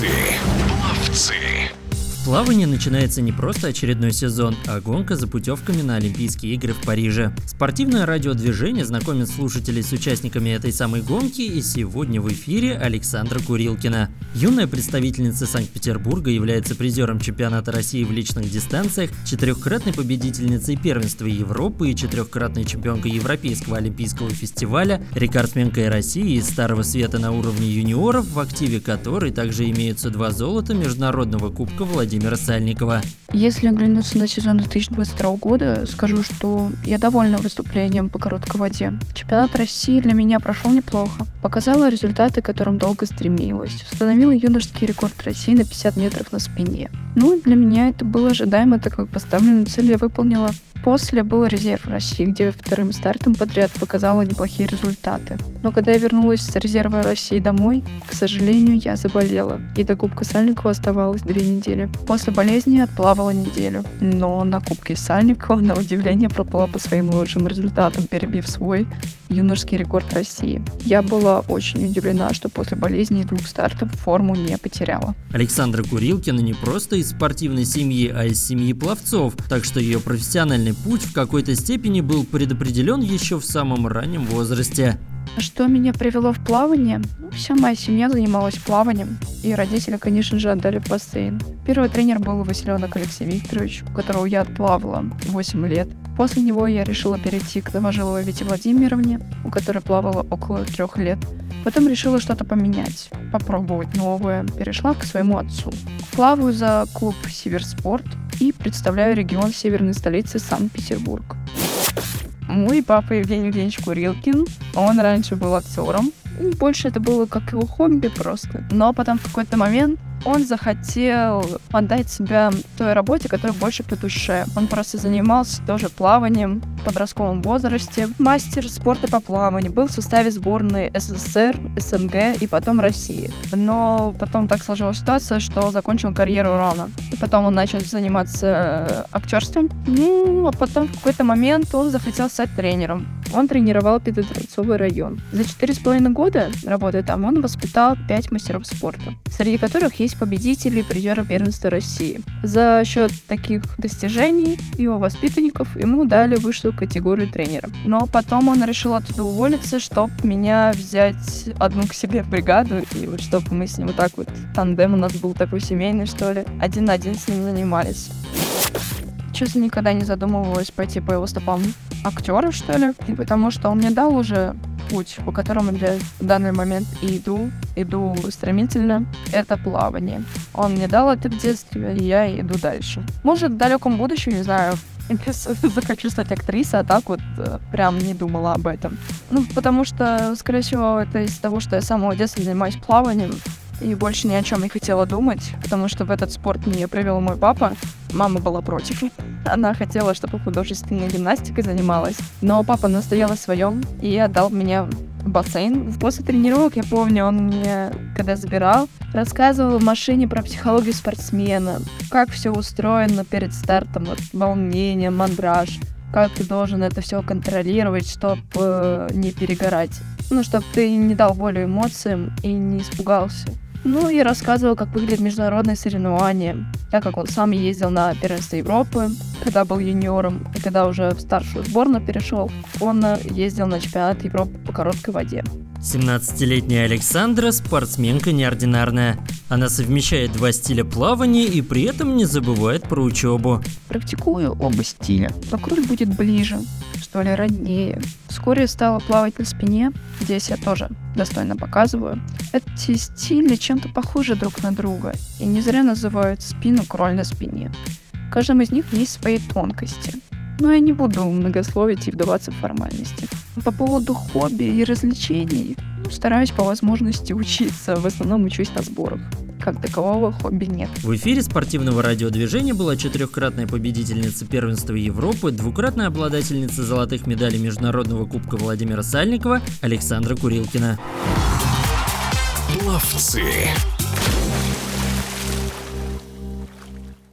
Пловцы. Пловцы. В плавании начинается не просто очередной сезон, а гонка за путевками на Олимпийские игры в Париже. Спортивное радиодвижение знакомит слушателей с участниками этой самой гонки, и сегодня в эфире Александра Курилкина. Юная представительница Санкт-Петербурга является призером чемпионата России в личных дистанциях, четырехкратной победительницей первенства Европы и четырехкратной чемпионкой Европейского олимпийского фестиваля, рекордсменкой России из Старого Света на уровне юниоров, в активе которой также имеются два золота Международного Кубка Владимира Сальникова. Если оглянуться на сезон 2022 года, скажу, что я довольна выступлением по короткой воде. Чемпионат России для меня прошел неплохо. Показала результаты, к которым долго стремилась. Установила юношеский рекорд России на 50 метров на спине. Ну, для меня это было ожидаемо, так как поставленную цель я выполнила. После был резерв России, где вторым стартом подряд показала неплохие результаты. Но когда я вернулась с резерва России домой, к сожалению, я заболела. И до Кубка Сальникова оставалось две недели. После болезни отплавала неделю. Но на Кубке Сальникова, на удивление, пропала по своим лучшим результатам, перебив свой юношеский рекорд России. Я была очень удивлена, что после болезни и двух стартов форму не потеряла. Александра Курилкина не просто из спортивной семьи, а из семьи пловцов, так что ее профессиональный путь в какой-то степени был предопределен еще в самом раннем возрасте. Что меня привело в плавание? Ну, вся моя семья занималась плаванием, и родители, конечно же, отдали в бассейн. Первый тренер был Василенок Алексей Викторович, у которого я отплавала 8 лет. После него я решила перейти к Новожиловой Вите Владимировне, у которой плавала около трех лет. Потом решила что-то поменять, попробовать новое. Перешла к своему отцу. Плаваю за клуб Северспорт и представляю регион северной столицы Санкт-Петербург. Мой папа Евгений Евгеньевич Курилкин, он раньше был актером. Больше это было как его хобби просто. Но потом в какой-то момент он захотел отдать себя той работе, которая больше по душе. Он просто занимался тоже плаванием в подростковом возрасте, мастер спорта по плаванию, был в составе сборной СССР, СНГ и потом России. Но потом так сложилась ситуация, что закончил карьеру рано. И потом он начал заниматься э, актерством. Ну, а потом в какой-то момент он захотел стать тренером. Он тренировал Петродворцовый район. За четыре с половиной года работы там он воспитал пять мастеров спорта, среди которых есть победители призера первенства России. За счет таких достижений его воспитанников ему дали высшую категорию тренера. Но потом он решил оттуда уволиться, чтобы меня взять одну к себе бригаду, и вот чтобы мы с ним вот так вот, тандем у нас был такой семейный, что ли, один на один с ним занимались честно, никогда не задумывалась пойти по его стопам актера, что ли, потому что он мне дал уже путь, по которому я в данный момент иду, иду стремительно, это плавание. Он мне дал это в детстве, и я иду дальше. Может, в далеком будущем, не знаю, захочу стать актрисой, а так вот э, прям не думала об этом. Ну, потому что, скорее всего, это из-за того, что я с самого детства занимаюсь плаванием, и больше ни о чем не хотела думать, потому что в этот спорт меня привел мой папа. Мама была против. Она хотела, чтобы художественной гимнастикой занималась. Но папа настоял о своем и отдал меня в бассейн. После тренировок, я помню, он мне, когда забирал, рассказывал в машине про психологию спортсмена, как все устроено перед стартом, вот, волнение, мандраж, как ты должен это все контролировать, чтобы э, не перегорать. Ну, чтобы ты не дал волю эмоциям и не испугался. Ну и рассказывал, как выглядят международные соревнования, так как он сам ездил на первенство Европы, когда был юниором, и когда уже в старшую сборную перешел, он ездил на чемпионат Европы по короткой воде. 17-летняя Александра – спортсменка неординарная. Она совмещает два стиля плавания и при этом не забывает про учебу. Практикую оба стиля. Покрой будет ближе, что ли, роднее. Вскоре стала плавать на спине, здесь я тоже достойно показываю. Эти стили чем-то похожи друг на друга, и не зря называют спину кроль на спине. В каждом из них есть свои тонкости. Но я не буду многословить и вдаваться в формальности. По поводу хобби и развлечений, ну, стараюсь по возможности учиться, в основном учусь на сборах как такового хобби нет. В эфире спортивного радиодвижения была четырехкратная победительница первенства Европы, двукратная обладательница золотых медалей Международного кубка Владимира Сальникова Александра Курилкина. Пловцы.